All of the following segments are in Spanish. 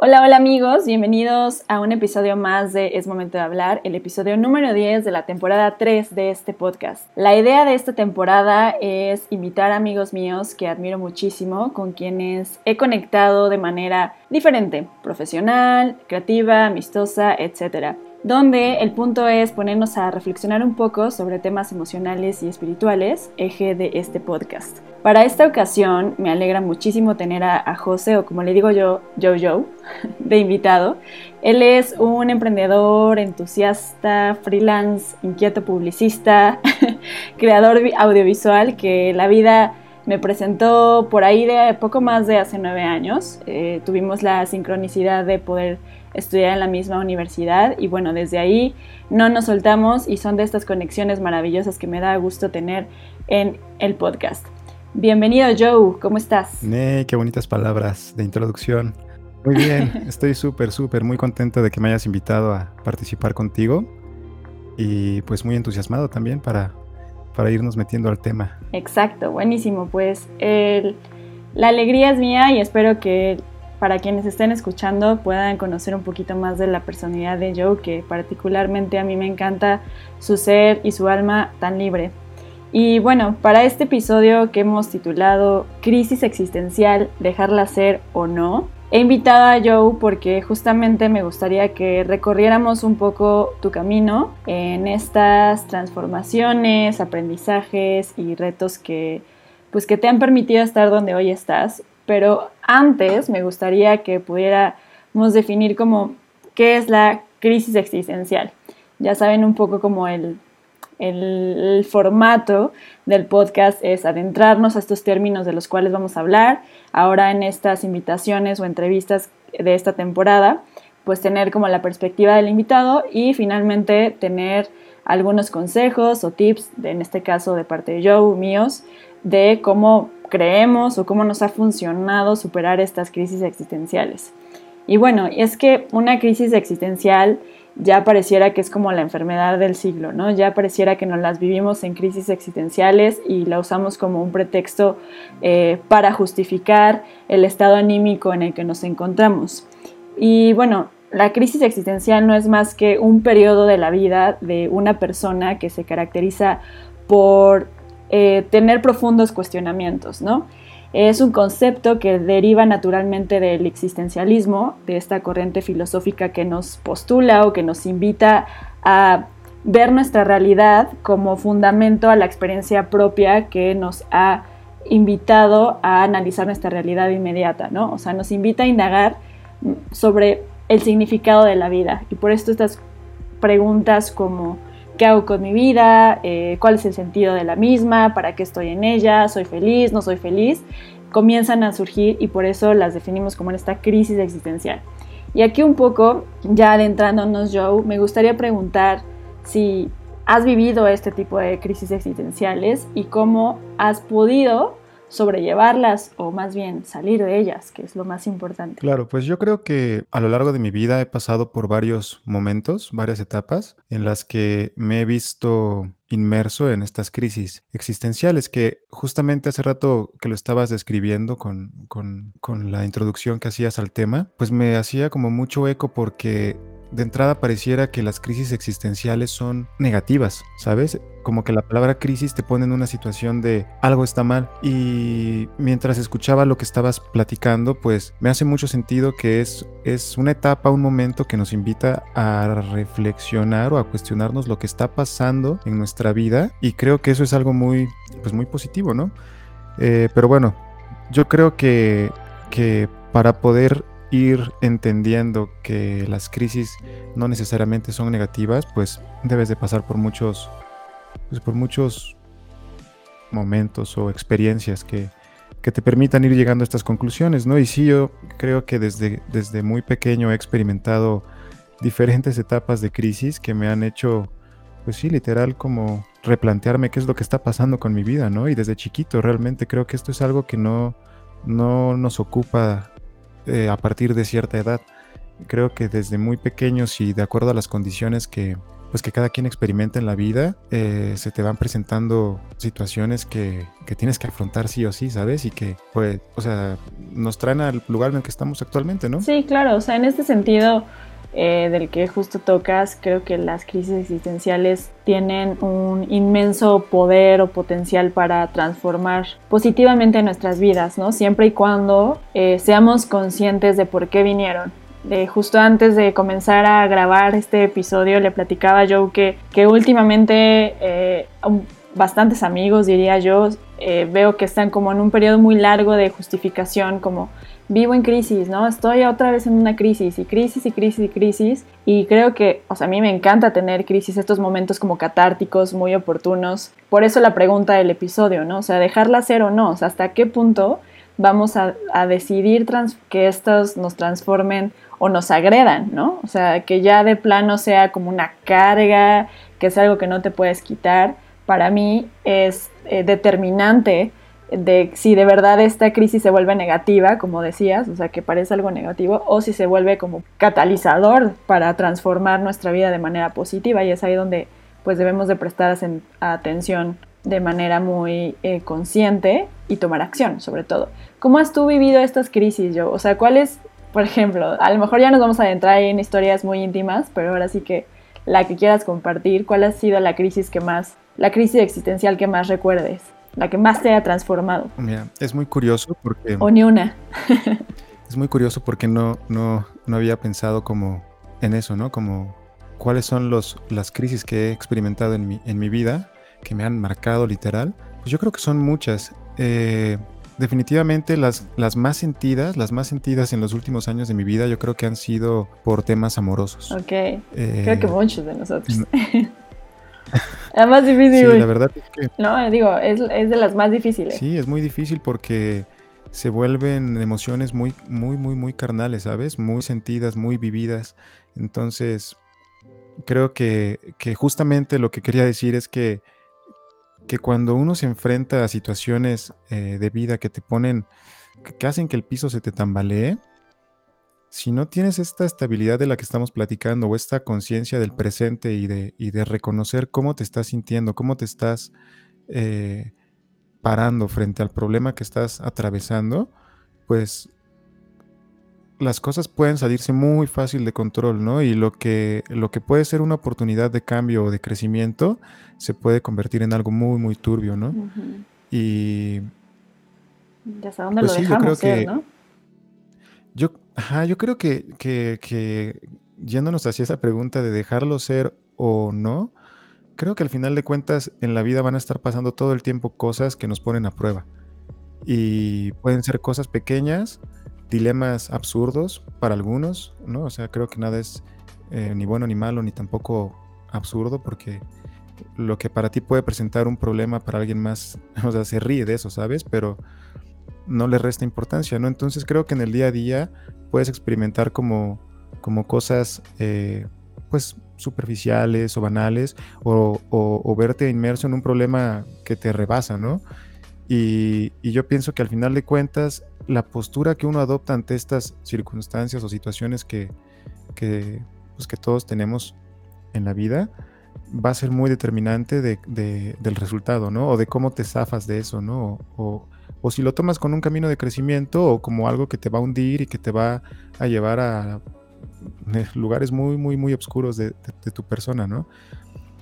Hola, hola amigos, bienvenidos a un episodio más de Es Momento de Hablar, el episodio número 10 de la temporada 3 de este podcast. La idea de esta temporada es invitar a amigos míos que admiro muchísimo, con quienes he conectado de manera diferente, profesional, creativa, amistosa, etc donde el punto es ponernos a reflexionar un poco sobre temas emocionales y espirituales, eje de este podcast. Para esta ocasión me alegra muchísimo tener a, José, o como le digo yo, Jojo, de invitado. Él es un emprendedor, entusiasta, freelance, inquieto publicista, creador audiovisual que la vida me presentó por ahí de poco más de hace nueve años. Eh, tuvimos la sincronicidad de poder estudiar en la misma universidad y bueno, desde ahí no nos soltamos y son de estas conexiones maravillosas que me da gusto tener en el podcast. Bienvenido Joe, ¿cómo estás? Nee, qué bonitas palabras de introducción. Muy bien, estoy súper, súper, muy contento de que me hayas invitado a participar contigo y pues muy entusiasmado también para, para irnos metiendo al tema. Exacto, buenísimo, pues la alegría es mía y espero que para quienes estén escuchando puedan conocer un poquito más de la personalidad de Joe, que particularmente a mí me encanta su ser y su alma tan libre. Y bueno, para este episodio que hemos titulado Crisis existencial, dejarla ser o no, he invitado a Joe porque justamente me gustaría que recorriéramos un poco tu camino en estas transformaciones, aprendizajes y retos que pues que te han permitido estar donde hoy estás pero antes me gustaría que pudiéramos definir como qué es la crisis existencial. Ya saben un poco como el, el, formato del podcast es adentrarnos a estos términos de los cuales vamos a hablar. Ahora en estas invitaciones o entrevistas de esta temporada, pues tener como la perspectiva del invitado y finalmente tener algunos consejos o tips, en este caso de parte de Joe, míos, de cómo creemos o cómo nos ha funcionado superar estas crisis existenciales. Y bueno, es que una crisis existencial ya pareciera que es como la enfermedad del siglo, ¿no? Ya pareciera que nos las vivimos en crisis existenciales y la usamos como un pretexto eh, para justificar el estado anímico en el que nos encontramos. Y bueno, la crisis existencial no es más que un periodo de la vida de una persona que se caracteriza por eh, tener profundos cuestionamientos, ¿no? Es un concepto que deriva naturalmente del existencialismo, de esta corriente filosófica que nos postula o que nos invita a ver nuestra realidad como fundamento a la experiencia propia que nos ha invitado a analizar nuestra realidad inmediata, ¿no? O sea, nos invita a indagar sobre el significado de la vida. Y por esto estas preguntas como qué hago con mi vida, eh, cuál es el sentido de la misma, para qué estoy en ella, soy feliz, no soy feliz, comienzan a surgir y por eso las definimos como en esta crisis existencial. Y aquí un poco, ya adentrándonos, Joe, me gustaría preguntar si has vivido este tipo de crisis existenciales y cómo has podido sobrellevarlas o más bien salir de ellas, que es lo más importante. Claro, pues yo creo que a lo largo de mi vida he pasado por varios momentos, varias etapas en las que me he visto inmerso en estas crisis existenciales que justamente hace rato que lo estabas describiendo con, con, con la introducción que hacías al tema, pues me hacía como mucho eco porque de entrada pareciera que las crisis existenciales son negativas, ¿sabes? Como que la palabra crisis te pone en una situación de algo está mal. Y mientras escuchaba lo que estabas platicando, pues me hace mucho sentido que es, es una etapa, un momento que nos invita a reflexionar o a cuestionarnos lo que está pasando en nuestra vida. Y creo que eso es algo muy, pues muy positivo, ¿no? Eh, pero bueno, yo creo que, que para poder ir entendiendo que las crisis no necesariamente son negativas, pues debes de pasar por muchos, pues por muchos momentos o experiencias que, que, te permitan ir llegando a estas conclusiones, ¿no? Y sí, yo creo que desde, desde muy pequeño he experimentado diferentes etapas de crisis que me han hecho, pues sí, literal como replantearme qué es lo que está pasando con mi vida, ¿no? Y desde chiquito realmente creo que esto es algo que no, no nos ocupa eh, a partir de cierta edad. Creo que desde muy pequeños y de acuerdo a las condiciones que, pues que cada quien experimenta en la vida, eh, se te van presentando situaciones que, que, tienes que afrontar sí o sí, ¿sabes? Y que, pues, o sea, nos traen al lugar en el que estamos actualmente, ¿no? Sí, claro, o sea, en este sentido eh, del que justo tocas, creo que las crisis existenciales tienen un inmenso poder o potencial para transformar positivamente nuestras vidas, ¿no? Siempre y cuando eh, seamos conscientes de por qué vinieron. justo antes de comenzar a grabar este episodio le platicaba Joe que, que últimamente eh, bastantes amigos, diría yo, veo que están como en un periodo muy largo de justificación, como vivo en crisis, ¿no? Estoy otra vez en una crisis y crisis y crisis y crisis. Y creo que, o sea, a mí me encanta tener crisis, estos momentos como catárticos, muy oportunos. Por eso la pregunta del episodio, ¿no? O sea, dejarla ser o no. O sea, ¿hasta qué punto vamos a, decidir que estos nos transformen o nos agredan, ¿no? O sea, que ya de plano sea como una carga, que es algo que no te puedes quitar. Para mí es eh, determinante de si de verdad esta crisis se vuelve negativa, como decías, o sea, que parece algo negativo, o si se vuelve como catalizador para transformar nuestra vida de manera positiva y es ahí donde pues debemos de prestar atención de manera muy eh, consciente y tomar acción, sobre todo. ¿Cómo has tú vivido estas crisis, yo? O sea, ¿cuáles, por ejemplo, a lo mejor ya nos vamos a adentrar en historias muy íntimas, pero ahora sí que la que quieras compartir, ¿cuál ha sido la crisis que más, la crisis existencial que más recuerdes? La que más te ha transformado. Mira, es muy curioso porque... O ni una. es muy curioso porque no, no, no había pensado como en eso, ¿no? Como cuáles son los, las crisis que he experimentado en mi, en mi vida, que me han marcado literal. Pues yo creo que son muchas. Eh, definitivamente las, las más sentidas, las más sentidas en los últimos años de mi vida, yo creo que han sido por temas amorosos. Ok. creo que eh, muchos de nosotros. La más difícil. Sí, la verdad es que. No, digo, es, de las más difíciles. Sí, es muy difícil porque se vuelven emociones muy, muy, muy, muy carnales, ¿sabes? Muy sentidas, muy vividas. Entonces, creo que, justamente lo que quería decir es que, que cuando uno se enfrenta a situaciones eh, de vida que te ponen, que hacen que el piso se te tambalee, si no tienes esta estabilidad de la que estamos platicando o esta conciencia del presente y de, de, reconocer cómo te estás sintiendo, cómo te estás eh, parando frente al problema que estás atravesando, pues las cosas pueden salirse muy fácil de control, ¿no? Y lo que, lo que puede ser una oportunidad de cambio o de crecimiento se puede convertir en algo muy, muy turbio, ¿no? Y... Ya sé dónde pues lo dejamos ser, ¿no? Yo, ajá, yo creo que, que, que yéndonos hacia esa pregunta de dejarlo ser o no, creo que al final de cuentas en la vida van a estar pasando todo el tiempo cosas que nos ponen a prueba. Y pueden ser cosas pequeñas, dilemas absurdos para algunos, ¿no? O sea, creo que nada es eh, ni bueno ni malo, ni tampoco absurdo, porque lo que para ti puede presentar un problema para alguien más, o sea, se ríe de eso, ¿sabes? Pero no le resta importancia, ¿no? Entonces creo que en el día a día puedes experimentar como, como cosas, eh, pues, superficiales o banales, o, verte inmerso en un problema que te rebasa, ¿no? Y, yo pienso que al final de cuentas, la postura que uno adopta ante estas circunstancias o situaciones que, que, pues, que todos tenemos en la vida, va a ser muy determinante de, del resultado, ¿no? O de cómo te zafas de eso, ¿no? O si lo tomas con un camino de crecimiento o como algo que te va a hundir y que te va a llevar a eh, lugares muy, muy, muy oscuros de, tu persona, ¿no?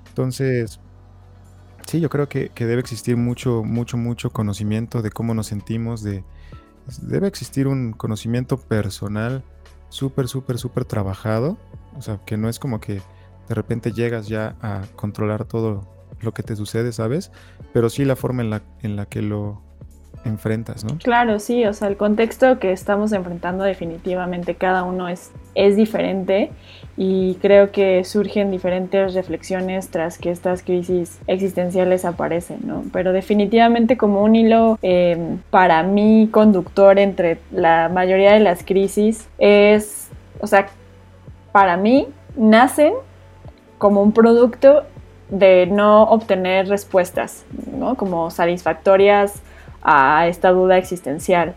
Entonces, sí, yo creo que, debe existir mucho, mucho, mucho conocimiento de cómo nos sentimos, de, debe existir un conocimiento personal súper, súper, súper trabajado, o sea, que no es como que de repente llegas ya a controlar todo lo que te sucede, ¿sabes? Pero sí la forma en la, en la que lo, enfrentas, ¿no? Claro, sí, o sea, el contexto que estamos enfrentando definitivamente cada uno es, es diferente y creo que surgen diferentes reflexiones tras que estas crisis existenciales aparecen, ¿no? Pero definitivamente como un hilo em, para mí conductor entre la mayoría de las crisis es, o sea, para mí nacen como un producto de no obtener respuestas, ¿no? Como satisfactorias a esta duda existencial.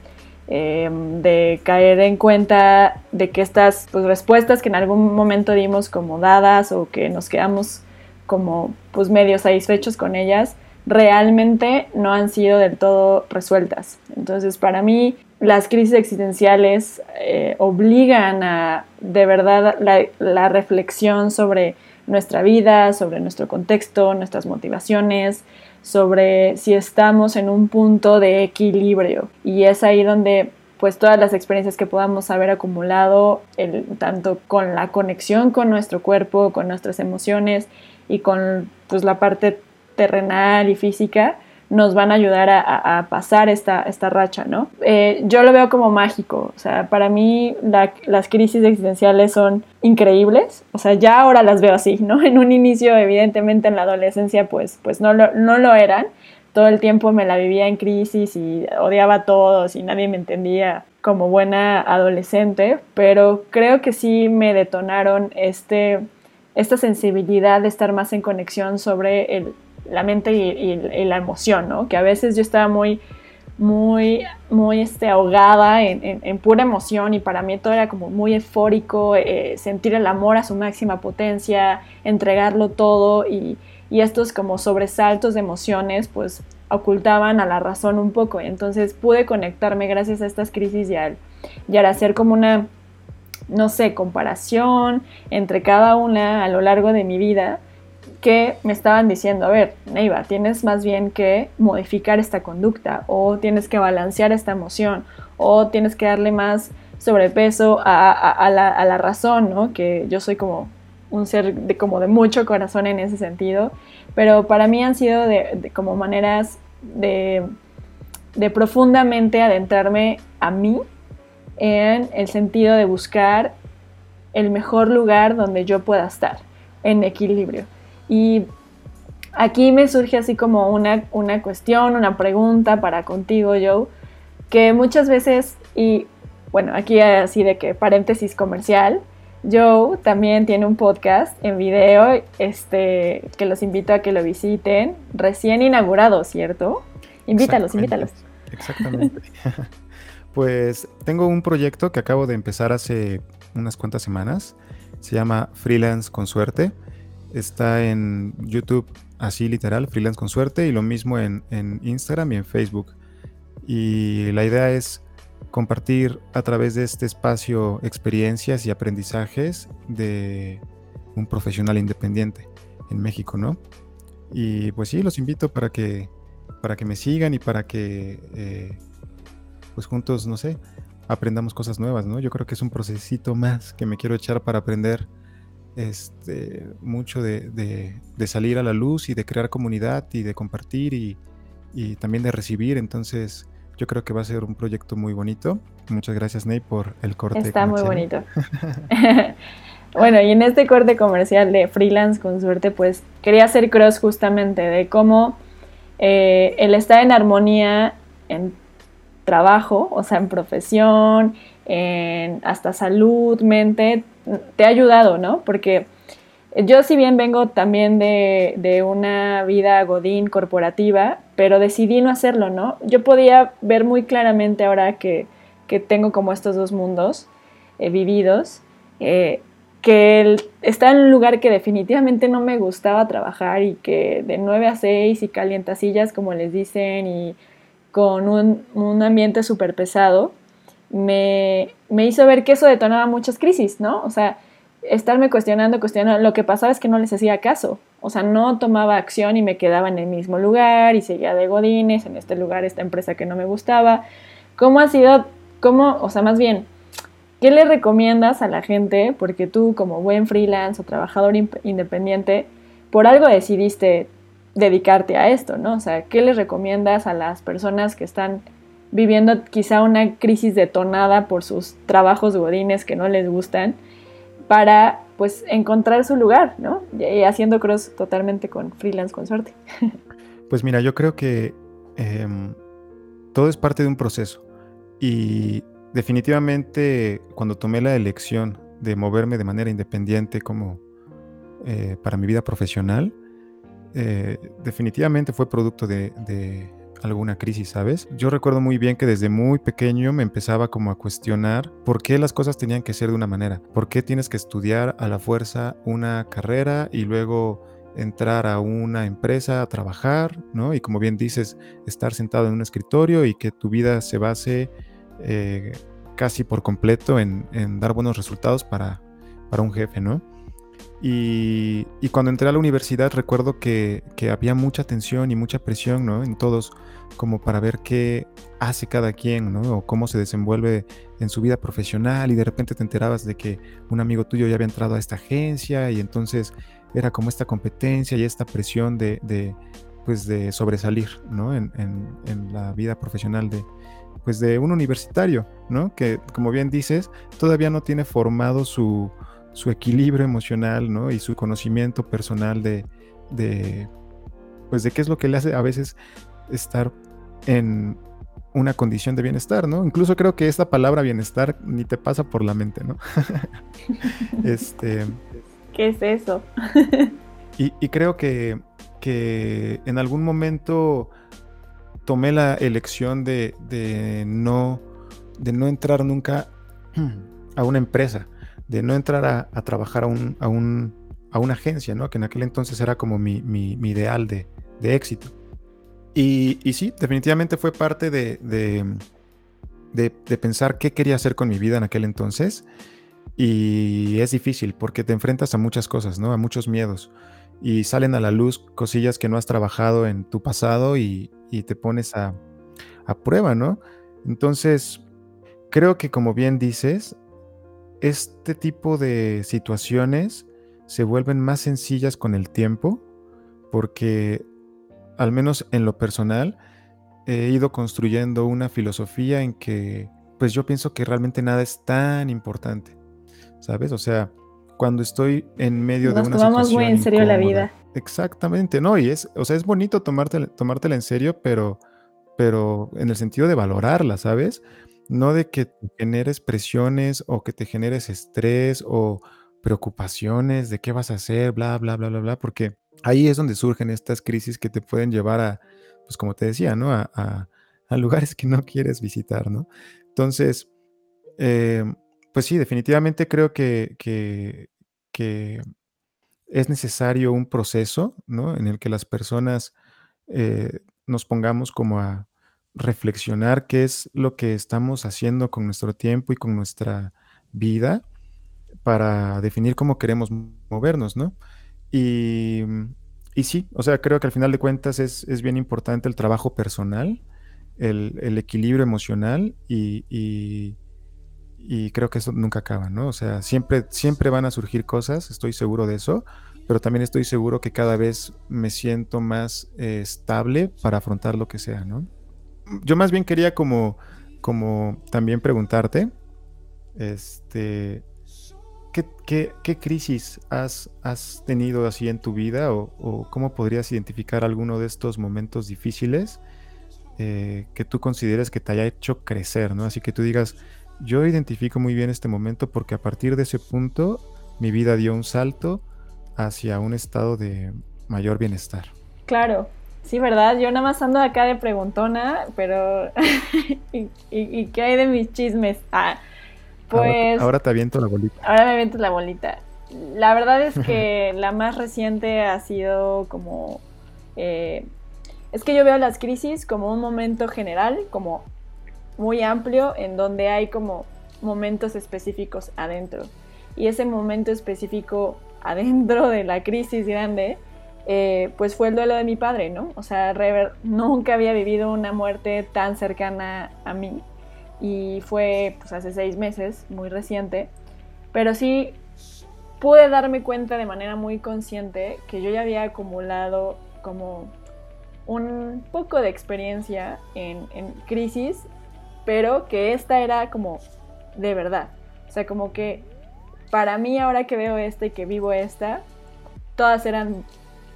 em, de caer en cuenta de que estas pues, respuestas que en algún momento dimos como dadas o que nos quedamos como pues medio satisfechos con ellas, realmente no han sido del todo resueltas. Entonces, para mí, las crisis existenciales eh, obligan a de verdad la, reflexión sobre nuestra vida, sobre nuestro contexto, nuestras motivaciones, sobre si estamos en un punto de equilibrio. Y es ahí donde pues todas las experiencias que podamos haber acumulado, el, tanto con la conexión con nuestro cuerpo, con nuestras emociones y con pues la parte terrenal y física, nos van a ayudar a, pasar esta, esta racha, ¿no? Eh, yo lo veo como mágico, o sea, para mí las crisis existenciales son increíbles, o sea, ya ahora las veo así, ¿no? En un inicio, evidentemente en la adolescencia, pues, pues no, lo, no lo eran, todo el tiempo me la vivía en crisis y odiaba a todos y nadie me entendía como buena adolescente, pero creo que sí me detonaron este, esta sensibilidad de estar más en conexión sobre el la mente y, la emoción, ¿no? Que a veces yo estaba muy, muy, muy este, ahogada en, pura emoción y para mí todo era como muy eufórico, eh, sentir el amor a su máxima potencia, entregarlo todo y, estos como sobresaltos de emociones pues ocultaban a la razón un poco. Entonces pude conectarme gracias a estas crisis y al, y al hacer como una, no sé, comparación entre cada una a lo largo de mi vida que me estaban diciendo, a ver, Neiva, tienes más bien que modificar esta conducta o tienes que balancear esta emoción o tienes que darle más sobrepeso a, la, razón, ¿no? Que yo soy como un ser de, como de mucho corazón en ese sentido, pero para mí han sido de, como maneras de, de profundamente adentrarme a mí en el sentido de buscar el mejor lugar donde yo pueda estar en equilibrio. Y aquí me surge así como una, una cuestión, una pregunta para contigo, Joe, que muchas veces, y bueno, aquí así de que paréntesis comercial, Joe también tiene un podcast en video, este, que los invito a que lo visiten, recién inaugurado, ¿cierto? Invítalos, invítalos. Exactamente. pues tengo un proyecto que acabo de empezar hace unas cuantas semanas, se llama Freelance con Suerte. Está en YouTube, así literal, freelance con suerte, y lo mismo en, Instagram y en Facebook. Y la idea es compartir a través de este espacio experiencias y aprendizajes de un profesional independiente en México, ¿no? Y pues sí, los invito para que, para que me sigan y para que eh, pues juntos, no sé, aprendamos cosas nuevas, ¿no? Yo creo que es un procesito más que me quiero echar para aprender este, mucho de, salir a la luz y de crear comunidad y de compartir y, también de recibir. Entonces, yo creo que va a ser un proyecto muy bonito. Muchas gracias, Ney, por el corte. Está muy bonito. bueno, y en este corte comercial de freelance con suerte, pues quería hacer cross justamente de cómo eh, el estar en armonía en trabajo, o sea, en profesión, hasta salud, mente, te ha ayudado, ¿no? Porque yo si bien vengo también de, una vida godín corporativa, pero decidí no hacerlo, ¿no? Yo podía ver muy claramente ahora que, tengo como estos dos mundos eh, vividos, eh, que el, está en un lugar que definitivamente no me gustaba trabajar y que de 9 a 6 y calientasillas, como les dicen, y con un, un ambiente súper pesado, me, hizo ver que eso detonaba muchas crisis, ¿no? O sea, estarme cuestionando, cuestionando, lo que pasaba es que no les hacía caso, o sea, no tomaba acción y me quedaba en el mismo lugar y seguía de godines, en este lugar, esta empresa que no me gustaba. ¿Cómo ha sido, cómo, o sea, más bien, qué le recomiendas a la gente? Porque tú como buen freelance o trabajador independiente, por algo decidiste dedicarte a esto, ¿no? O sea, ¿qué le recomiendas a las personas que están viviendo quizá una crisis detonada por sus trabajos godines que no les gustan, para pues encontrar su lugar, ¿no? Y haciendo cross totalmente con freelance con suerte. Pues mira, yo creo que em, todo es parte de un proceso y definitivamente cuando tomé la elección de moverme de manera independiente como eh, para mi vida profesional, eh, definitivamente fue producto de alguna crisis, ¿sabes? Yo recuerdo muy bien que desde muy pequeño me empezaba como a cuestionar por qué las cosas tenían que ser de una manera, por qué tienes que estudiar a la fuerza una carrera y luego entrar a una empresa a trabajar, ¿no? Y como bien dices, estar sentado en un escritorio y que tu vida se base eh, casi por completo en, dar buenos resultados para, para un jefe, ¿no? Y, cuando entré a la universidad recuerdo que, había mucha tensión y mucha presión ¿no? en todos, como para ver qué hace cada quien, ¿no? o cómo se desenvuelve en su vida profesional y de repente te enterabas de que un amigo tuyo ya había entrado a esta agencia y entonces era como esta competencia y esta presión de, pues de sobresalir ¿no? en, en, la vida profesional de, pues de un universitario, ¿no? que como bien dices, todavía no tiene formado su su equilibrio emocional, ¿no? Y su conocimiento personal de, de, pues de qué es lo que le hace a veces estar en una condición de bienestar, ¿no? Incluso creo que esta palabra bienestar ni te pasa por la mente, ¿no? este... ¿Qué es eso? y, creo que, que, en algún momento tomé la elección de, de, no, de no entrar nunca a una empresa de no entrar a, trabajar a, un, a, un, a, una agencia, ¿no? que en aquel entonces era como mi, mi, ideal de, de éxito. Y, y, sí, definitivamente fue parte de, de, de, pensar qué quería hacer con mi vida en aquel entonces. Y es difícil porque te enfrentas a muchas cosas, ¿no? A muchos miedos. Y salen a la luz cosillas que no has trabajado en tu pasado y, y te pones a, a prueba, ¿no? Entonces, creo que como bien dices, este tipo de situaciones se vuelven más sencillas con el tiempo porque, al menos en lo personal, he ido construyendo una filosofía en que, pues yo pienso que realmente nada es tan importante, ¿sabes? O sea, cuando estoy en medio de una situación tomamos muy en serio la vida. Exactamente, no, y es, o sea, es bonito tomártela, tomártela en serio, pero, pero en el sentido de valorarla, ¿sabes? No de que generes presiones o que te generes estrés o preocupaciones de qué vas a hacer, bla, bla, bla, bla, bla, porque ahí es donde surgen estas crisis que te pueden llevar a, pues como te decía, ¿no? A, lugares que no quieres visitar, ¿no? Entonces, eh, pues sí, definitivamente creo que, que, es necesario un proceso, ¿no? En el que las personas eh, nos pongamos como a, reflexionar qué es lo que estamos haciendo con nuestro tiempo y con nuestra vida para definir cómo queremos movernos, ¿no? Y, y sí, o sea, creo que al final de cuentas es, bien importante el trabajo personal, el, equilibrio emocional y, y, creo que eso nunca acaba, ¿no? O sea, siempre, siempre van a surgir cosas, estoy seguro de eso, pero también estoy seguro que cada vez me siento más eh, estable para afrontar lo que sea, ¿no? Yo más bien quería como, como también preguntarte, este, ¿qué, qué, crisis has, has, tenido así en tu vida o, cómo podrías identificar alguno de estos momentos difíciles eh, que tú consideres que te haya hecho crecer, ¿no? Así que tú digas, yo identifico muy bien este momento porque a partir de ese punto mi vida dio un salto hacia un estado de mayor bienestar. Claro, Sí, ¿verdad? Yo nada más ando acá de preguntona, pero... ¿Y, qué hay de mis chismes? Ah, pues... Ahora, te aviento la bolita. Ahora me aviento la bolita. La verdad es que la más reciente ha sido como... Eh, es que yo veo las crisis como un momento general, como muy amplio, en donde hay como momentos específicos adentro. Y ese momento específico adentro de la crisis grande eh, pues fue el duelo de mi padre, ¿no? O sea, Rever nunca había vivido una muerte tan cercana a mí y fue pues hace seis meses, muy reciente, pero sí pude darme cuenta de manera muy consciente que yo ya había acumulado como un poco de experiencia en, crisis, pero que esta era como de verdad. O sea, como que para mí ahora que veo esta y que vivo esta, todas eran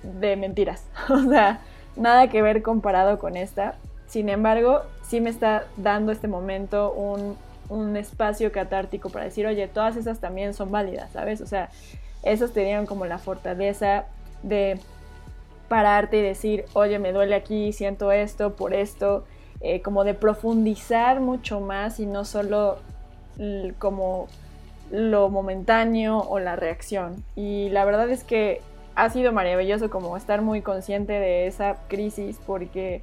de mentiras. o sea, nada que ver comparado con esta. Sin embargo, sí me está dando este momento un, un espacio catártico para decir, oye, todas esas también son válidas, ¿sabes? O sea, esas tenían como la fortaleza de pararte y decir, oye, me duele aquí, siento esto, por esto, eh, como de profundizar mucho más y no solo como lo momentáneo o la reacción. Y la verdad es que ha sido maravilloso como estar muy consciente de esa crisis porque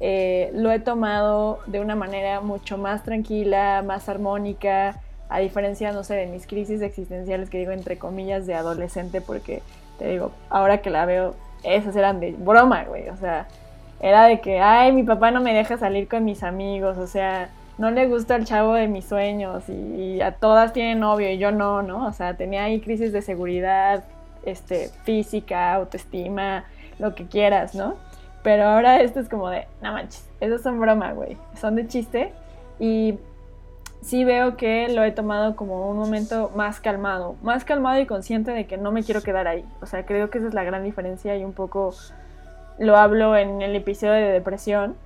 eh, lo he tomado de una manera mucho más tranquila, más armónica, a diferencia, no sé, de mis crisis existenciales que digo entre comillas de adolescente porque te digo, ahora que la veo, esas eran de broma, güey, o sea, era de que, ay, mi papá no me deja salir con mis amigos, o sea, no le gusta el chavo de mis sueños y, a todas tienen novio y yo no, ¿no? O sea, tenía ahí crisis de seguridad, este, física, autoestima, lo que quieras, ¿no? Pero ahora esto es como de, no manches, esos son broma, güey, son de chiste y sí veo que lo he tomado como un momento más calmado, más calmado y consciente de que no me quiero quedar ahí. O sea, creo que esa es la gran diferencia y un poco lo hablo en el episodio de depresión.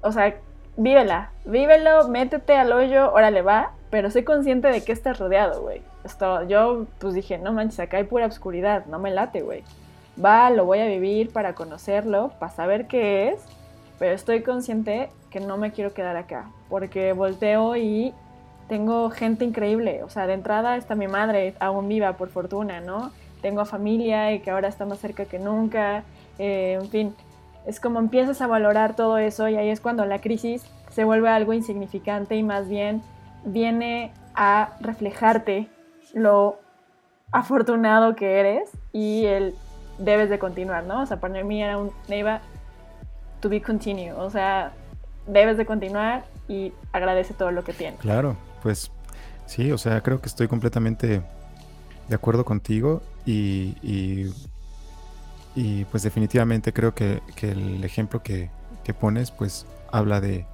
O sea, vívela, vívelo, métete al hoyo, órale va, pero soy consciente de que estás rodeado, güey. Yo pues dije, no manches, acá hay pura oscuridad, no me late, güey. Va, lo voy a vivir para conocerlo, para saber qué es, pero estoy consciente que no me quiero quedar acá, porque volteo y tengo gente increíble, o sea, de entrada está mi madre, aún viva por fortuna, ¿no? Tengo familia y que ahora está más cerca que nunca, eh, en fin, es como empiezas a valorar todo eso y ahí es cuando la crisis se vuelve algo insignificante y más bien viene a reflejarte lo afortunado que eres y el debes de continuar, ¿no? O sea, para mí era un Neiva to be continue, o sea, debes de continuar y agradece todo lo que tienes. Claro, pues sí, o sea, creo que estoy completamente de acuerdo contigo y y pues definitivamente creo que, el ejemplo que, pones pues habla de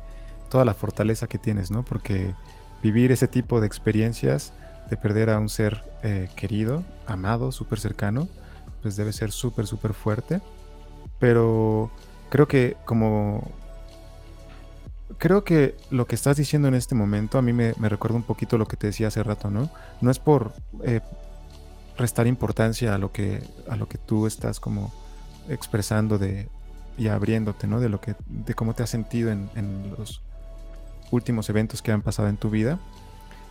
toda la fortaleza que tienes, ¿no? Porque vivir ese tipo de experiencias, de perder a un ser eh, querido, amado, súper cercano, pues debe ser súper, súper fuerte. Pero creo que como... Creo que lo que estás diciendo en este momento a mí me, recuerda un poquito lo que te decía hace rato, ¿no? No es por eh, restar importancia a lo que, a lo que tú estás como expresando de, y abriéndote, ¿no? De lo que, de cómo te has sentido en, los últimos eventos que han pasado en tu vida.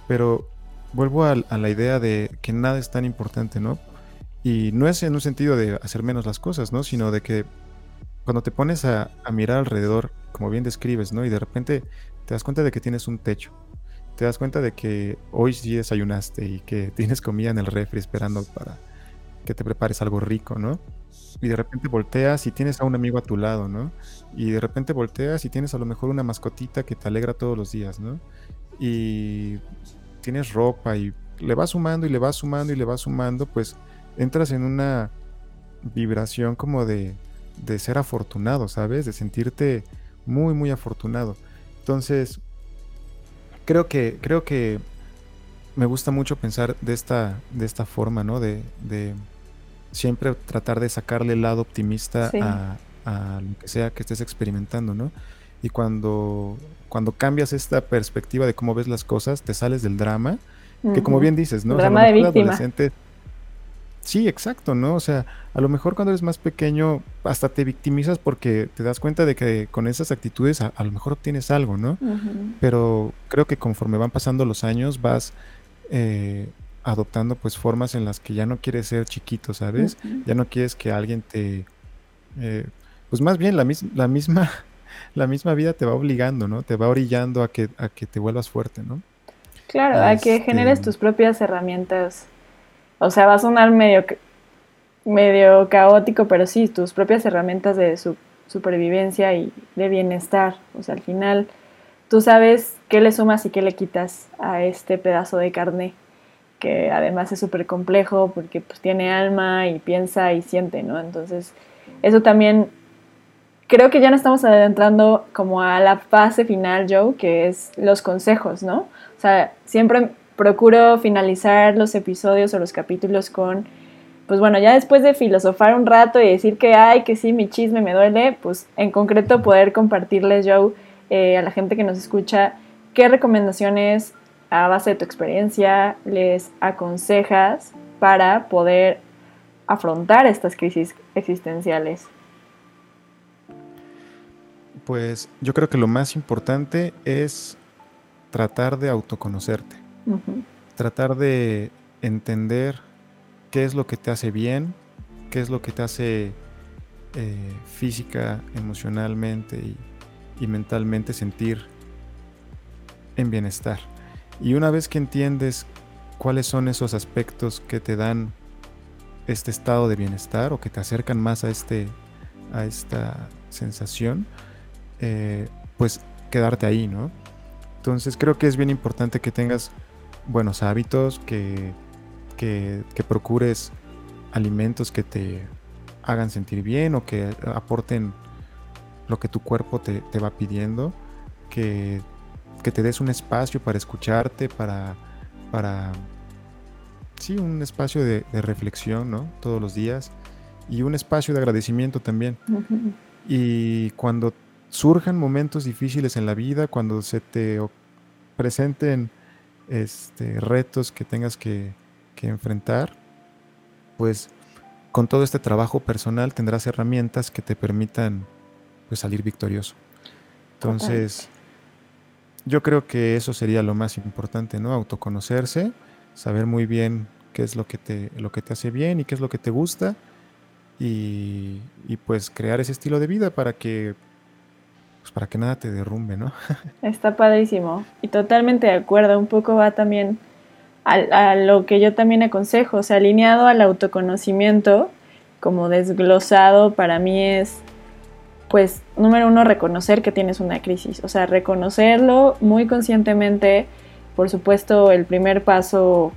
Pero vuelvo a, la idea de que nada es tan importante, ¿no? Y no es en un sentido de hacer menos las cosas, ¿no? Sino de que cuando te pones a, a, mirar alrededor, como bien describes, ¿no? Y de repente te das cuenta de que tienes un techo, te das cuenta de que hoy sí desayunaste y que tienes comida en el refri esperando para que te prepares algo rico, ¿no? Y de repente volteas y tienes a un amigo a tu lado, ¿no? Y de repente volteas y tienes a lo mejor una mascotita que te alegra todos los días, ¿no? Y tienes ropa y le vas sumando y le vas sumando y le vas sumando, pues entras en una vibración como de, de ser afortunado, ¿sabes? De sentirte muy, muy afortunado. Entonces, creo que, creo que me gusta mucho pensar de esta, de esta forma, ¿no? De, siempre tratar de sacarle el lado optimista a, lo que sea que estés experimentando, ¿no? Y cuando, cuando cambias esta perspectiva de cómo ves las cosas, te sales del drama, que como bien dices, ¿no? Drama de víctima. Sí, exacto, ¿no? O sea, a lo mejor cuando eres más pequeño hasta te victimizas porque te das cuenta de que con esas actitudes a, lo mejor obtienes algo, ¿no? Pero creo que conforme van pasando los años vas eh, adoptando pues formas en las que ya no quieres ser chiquito, ¿sabes? Ya no quieres que alguien te... Eh, pues más bien la, la misma la misma vida te va obligando, ¿no? Te va orillando a que, a que te vuelvas fuerte, ¿no? Claro, a que generes este tus propias herramientas o sea, va a sonar medio, medio caótico, pero sí, tus propias herramientas de supervivencia y de bienestar. O sea, al final tú sabes qué le sumas y qué le quitas a este pedazo de carne, que además es súper complejo porque pues, tiene alma y piensa y siente, ¿no? Entonces, eso también creo que ya no estamos adentrando como a la fase final, Joe, que es los consejos, ¿no? O sea, siempre procuro finalizar los episodios o los capítulos con, pues bueno, ya después de filosofar un rato y decir que, ay, que sí, mi chisme me duele, pues en concreto poder compartirles, yo eh, a la gente que nos escucha, qué recomendaciones a base de tu experiencia les aconsejas para poder afrontar estas crisis existenciales? Pues yo creo que lo más importante es tratar de autoconocerte, tratar de entender qué es lo que te hace bien, qué es lo que te hace eh, física, emocionalmente y, y mentalmente sentir en bienestar. Y una vez que entiendes cuáles son esos aspectos que te dan este estado de bienestar o que te acercan más a, este, a esta sensación, eh, pues quedarte ahí, ¿no? Entonces creo que es bien importante que tengas buenos hábitos, que, que, procures alimentos que te hagan sentir bien o que aporten lo que tu cuerpo te, te va pidiendo, que, que, te des un espacio para escucharte, para, para sí, un espacio de, reflexión, ¿no? Todos los días y un espacio de agradecimiento también. Y cuando surjan momentos difíciles en la vida, cuando se te presenten este, retos que tengas que, enfrentar, pues con todo este trabajo personal tendrás herramientas que te permitan pues, salir victorioso. Entonces, yo creo que eso sería lo más importante, ¿no? Autoconocerse, saber muy bien qué es lo que te, lo que te hace bien y qué es lo que te gusta y, pues crear ese estilo de vida para que pues para que nada te derrumbe, ¿no? Está padrísimo y totalmente de acuerdo, un poco va también a, a lo que yo también aconsejo, o sea, alineado al autoconocimiento, como desglosado, para mí es pues número uno, reconocer que tienes una crisis, o sea, reconocerlo muy conscientemente por supuesto, el primer paso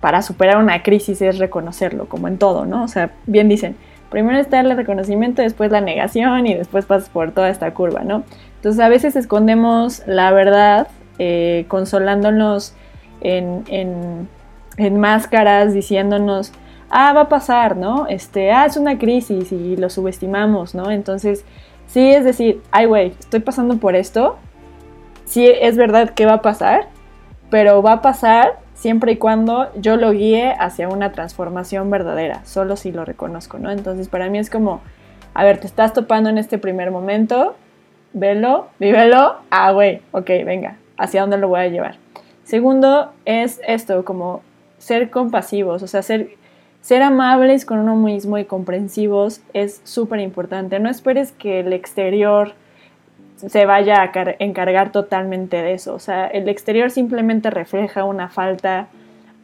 para superar una crisis es reconocerlo, como en todo, ¿no? O sea, bien dicen, primero está el reconocimiento, después la negación y después pasas por toda esta curva, ¿no? Entonces a veces escondemos la verdad eh, consolándonos en, en, máscaras, diciéndonos, ah, va a pasar, ¿no? Este, ah, es una crisis y lo subestimamos, ¿no? Entonces, sí es decir, ay, güey, estoy pasando por esto, sí es verdad que va a pasar, pero va a pasar siempre y cuando yo lo guíe hacia una transformación verdadera, solo si lo reconozco, ¿no? Entonces para mí es como, a ver, te estás topando en este primer momento, velo, vívelo, ah, güey, ok, venga, ¿hacia dónde lo voy a llevar? Segundo es esto, como ser compasivos, o sea, ser, ser amables con uno mismo y comprensivos es súper importante. No esperes que el exterior se vaya a encargar totalmente de eso. O sea, el exterior simplemente refleja una falta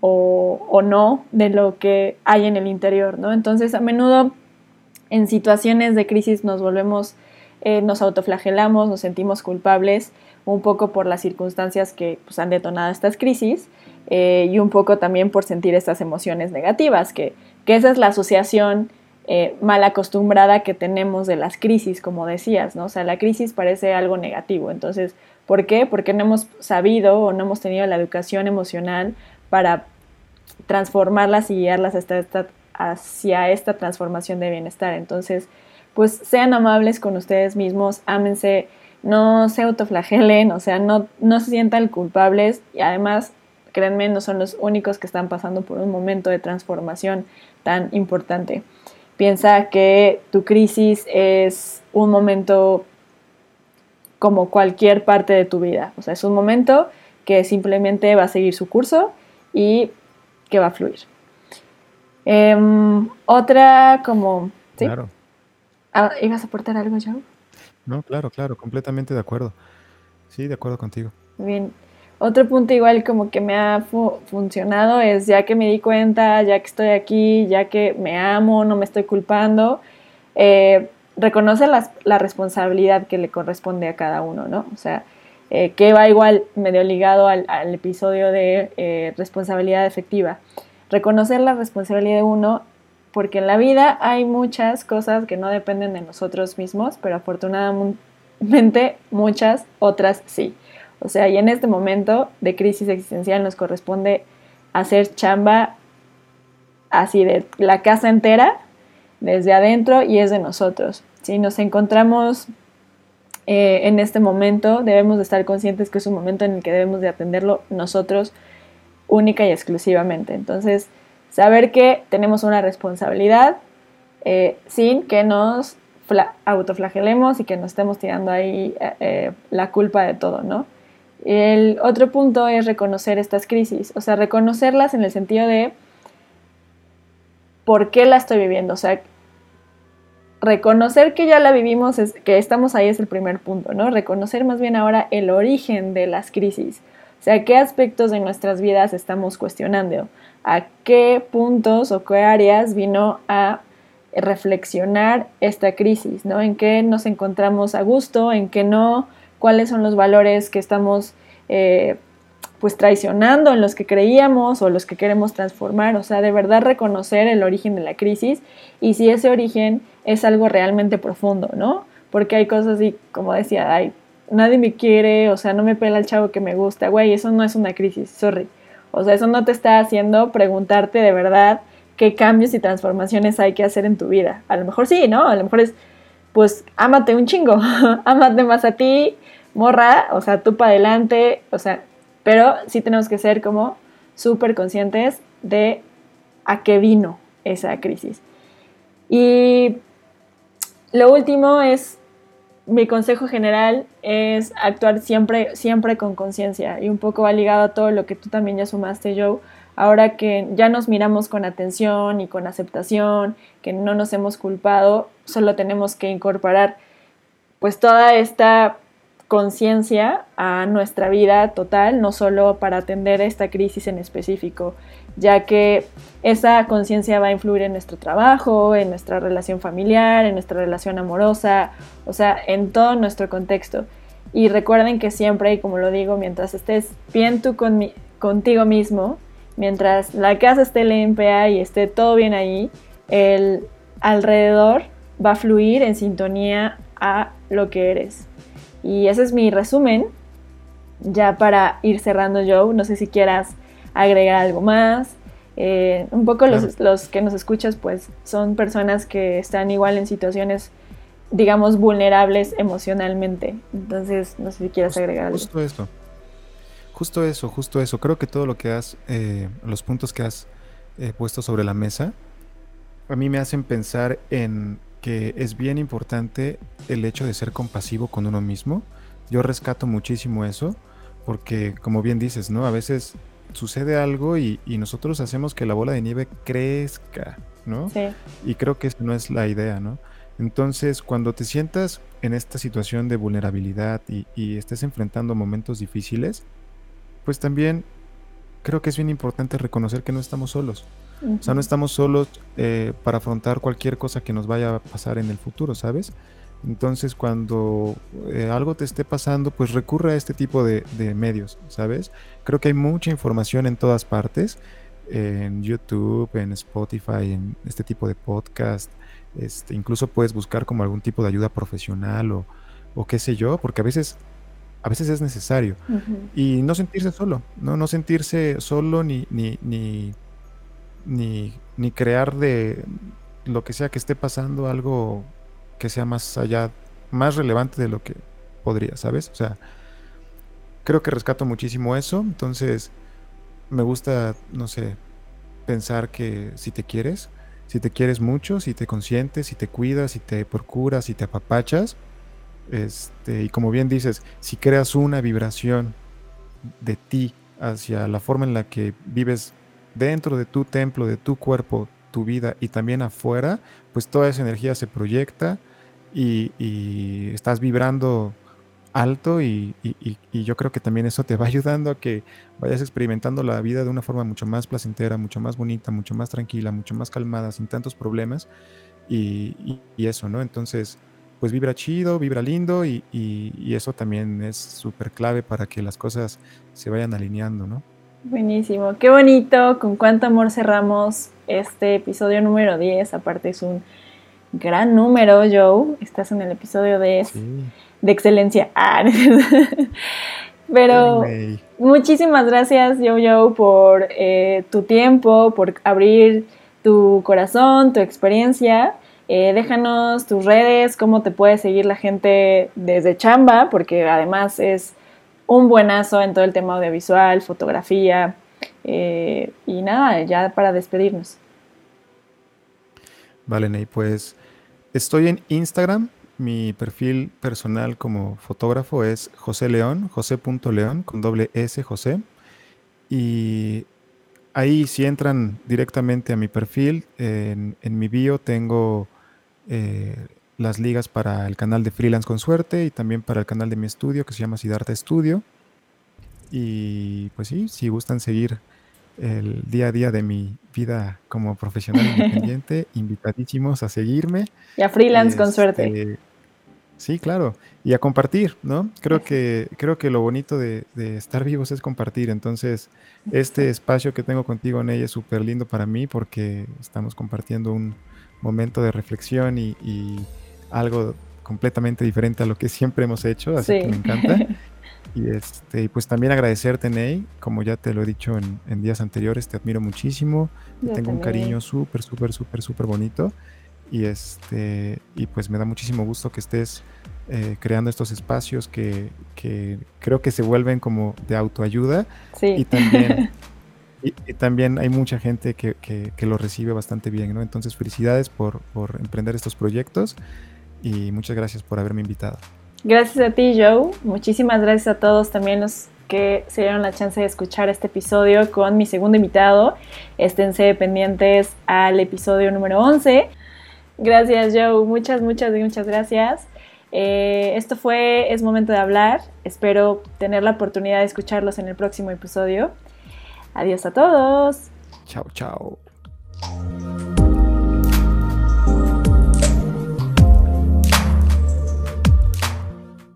o, no de lo que hay en el interior, ¿no? Entonces, a menudo en situaciones de crisis nos volvemos, eh, nos autoflagelamos, nos sentimos culpables, un poco por las circunstancias que pues, han detonado estas crisis eh, y un poco también por sentir estas emociones negativas, que, que esa es la asociación eh, mal acostumbrada que tenemos de las crisis, como decías, ¿no? O sea, la crisis parece algo negativo. Entonces, ¿por qué? Porque no hemos sabido o no hemos tenido la educación emocional para transformarlas y guiarlas hasta esta, hacia esta transformación de bienestar. Entonces, pues sean amables con ustedes mismos, ámense, no se autoflagelen, o sea, no, no se sientan culpables y además, créanme, no son los únicos que están pasando por un momento de transformación tan importante. Piensa que tu crisis es un momento como cualquier parte de tu vida. O sea, es un momento que simplemente va a seguir su curso y que va a fluir. Em, otra como... ¿sí? Claro. Ah, ¿Ibas a aportar algo, Joe? No, claro, claro, completamente de acuerdo. Sí, de acuerdo contigo. Bien. Otro punto igual como que me ha funcionado es ya que me di cuenta, ya que estoy aquí, ya que me amo, no me estoy culpando, eh, reconocer la responsabilidad que le corresponde a cada uno, ¿no? O sea, eh, que va igual medio ligado al, episodio de eh, responsabilidad efectiva. Reconocer la responsabilidad de uno, porque en la vida hay muchas cosas que no dependen de nosotros mismos, pero afortunadamente muchas otras sí. O sea, y en este momento de crisis existencial nos corresponde hacer chamba así de la casa entera, desde adentro y es de nosotros. Si nos encontramos eh, en este momento, debemos de estar conscientes que es un momento en el que debemos de atenderlo nosotros única y exclusivamente. Entonces, saber que tenemos una responsabilidad eh, sin que nos autoflagelemos y que nos estemos tirando ahí eh, la culpa de todo, ¿no? El otro punto es reconocer estas crisis, o sea, reconocerlas en el sentido de por qué la estoy viviendo, o sea, reconocer que ya la vivimos, es, que estamos ahí es el primer punto, ¿no? Reconocer más bien ahora el origen de las crisis, o sea, qué aspectos de nuestras vidas estamos cuestionando, a qué puntos o qué áreas vino a reflexionar esta crisis, ¿no? En qué nos encontramos a gusto, en qué no, cuáles son los valores que estamos eh, pues traicionando, en los que creíamos o los que queremos transformar, o sea, de verdad reconocer el origen de la crisis y si ese origen es algo realmente profundo, ¿no? Porque hay cosas así, como decía, ay, nadie me quiere, o sea, no me pela el chavo que me gusta, güey, eso no es una crisis, sorry. O sea, eso no te está haciendo preguntarte de verdad qué cambios y transformaciones hay que hacer en tu vida. A lo mejor sí, ¿no? A lo mejor es, pues, ámate un chingo, ámate más a ti, morra, o sea, tú para adelante, o sea, pero sí tenemos que ser como súper conscientes de a qué vino esa crisis. Y lo último es, mi consejo general es actuar siempre, siempre con conciencia y un poco va ligado a todo lo que tú también ya sumaste, Joe, ahora que ya nos miramos con atención y con aceptación, que no nos hemos culpado, solo tenemos que incorporar pues toda esta conciencia a nuestra vida total, no solo para atender esta crisis en específico, ya que esa conciencia va a influir en nuestro trabajo, en nuestra relación familiar, en nuestra relación amorosa, o sea, en todo nuestro contexto. Y recuerden que siempre, y como lo digo, mientras estés bien tú con contigo mismo, mientras la casa esté limpia y esté todo bien ahí, el alrededor va a fluir en sintonía a lo que eres. Y ese es mi resumen. Ya para ir cerrando, Joe, no sé si quieras agregar algo más. Eh, un poco los, los, que nos escuchas, pues son personas que están igual en situaciones, digamos, vulnerables emocionalmente. Entonces, no sé si quieras agregar algo. Justo eso. Justo eso, justo eso. Creo que todo lo que has, eh, los puntos que has eh, puesto sobre la mesa, a mí me hacen pensar en que es bien importante el hecho de ser compasivo con uno mismo. Yo rescato muchísimo eso, porque como bien dices, ¿no? A veces sucede algo y, nosotros hacemos que la bola de nieve crezca, ¿no? Sí. Y creo que esa no es la idea, ¿no? Entonces, cuando te sientas en esta situación de vulnerabilidad y, y estés enfrentando momentos difíciles, pues también creo que es bien importante reconocer que no estamos solos. O sea, no estamos solos eh, para afrontar cualquier cosa que nos vaya a pasar en el futuro, ¿sabes? Entonces, cuando eh, algo te esté pasando, pues recurre a este tipo de, medios, ¿sabes? Creo que hay mucha información en todas partes, en YouTube, en Spotify, en este tipo de podcast. Este, incluso puedes buscar como algún tipo de ayuda profesional o, o qué sé yo, porque a veces a veces es necesario. Y no sentirse solo, ¿no? No sentirse solo ni, ni, ni, ni, crear de lo que sea que esté pasando algo que sea más allá, más relevante de lo que podría, ¿sabes? O sea, creo que rescato muchísimo eso. Entonces, me gusta, no sé, pensar que si te quieres, si te quieres mucho, si te consientes, si te cuidas, si te procuras, si te apapachas, este, y como bien dices, si creas una vibración de ti hacia la forma en la que vives dentro de tu templo, de tu cuerpo, tu vida y también afuera, pues toda esa energía se proyecta y, estás vibrando alto y, y, yo creo que también eso te va ayudando a que vayas experimentando la vida de una forma mucho más placentera, mucho más bonita, mucho más tranquila, mucho más calmada, sin tantos problemas y, eso, ¿no? Entonces, pues vibra chido, vibra lindo y, eso también es súper clave para que las cosas se vayan alineando, ¿no? Buenísimo, qué bonito, con cuánto amor cerramos este episodio número 10, aparte es un gran número, Joe, estás en el episodio de, de excelencia. Ah, Pero muchísimas gracias, Joe, Joe, por eh, tu tiempo, por abrir tu corazón, tu experiencia. Eh, déjanos tus redes, cómo te puede seguir la gente desde Chamba, porque además es un buenazo en todo el tema audiovisual, fotografía. Eh, y nada, ya para despedirnos. Vale, Ney, pues estoy en Instagram. Mi perfil personal como fotógrafo es José León, José.león con doble S, José. Y ahí si entran directamente a mi perfil, en, mi bio tengo eh, las ligas para el canal de Freelance con Suerte y también para el canal de mi estudio que se llama Siddhartha Studio. Y pues sí, si gustan seguir el día a día de mi vida como profesional independiente, invitadísimos a seguirme. Y a freelance con suerte. Sí, claro. Y a compartir, ¿no? Creo que, creo que lo bonito de, estar vivos es compartir. Entonces, este espacio que tengo contigo, Ney, es súper lindo para mí porque estamos compartiendo un momento de reflexión y, algo completamente diferente a lo que siempre hemos hecho, así que me encanta. Y este, pues también agradecerte, Ney, como ya te lo he dicho en, días anteriores, te admiro muchísimo, te tengo un cariño súper, súper, súper, súper bonito. Y este, y pues me da muchísimo gusto que estés eh, creando estos espacios que, creo que se vuelven como de autoayuda. Sí. Y también, y, también hay mucha gente que, lo recibe bastante bien, ¿no? Entonces, felicidades por, por emprender estos proyectos y muchas gracias por haberme invitado. Gracias a ti, Joe. Muchísimas gracias a todos también los que se dieron la chance de escuchar este episodio con mi segundo invitado. Esténse pendientes al episodio número 11. Gracias, Joe. Muchas, muchas, muchas gracias. Eh, esto fue Es Momento de Hablar. Espero tener la oportunidad de escucharlos en el próximo episodio. Adiós a todos. Chao, chao.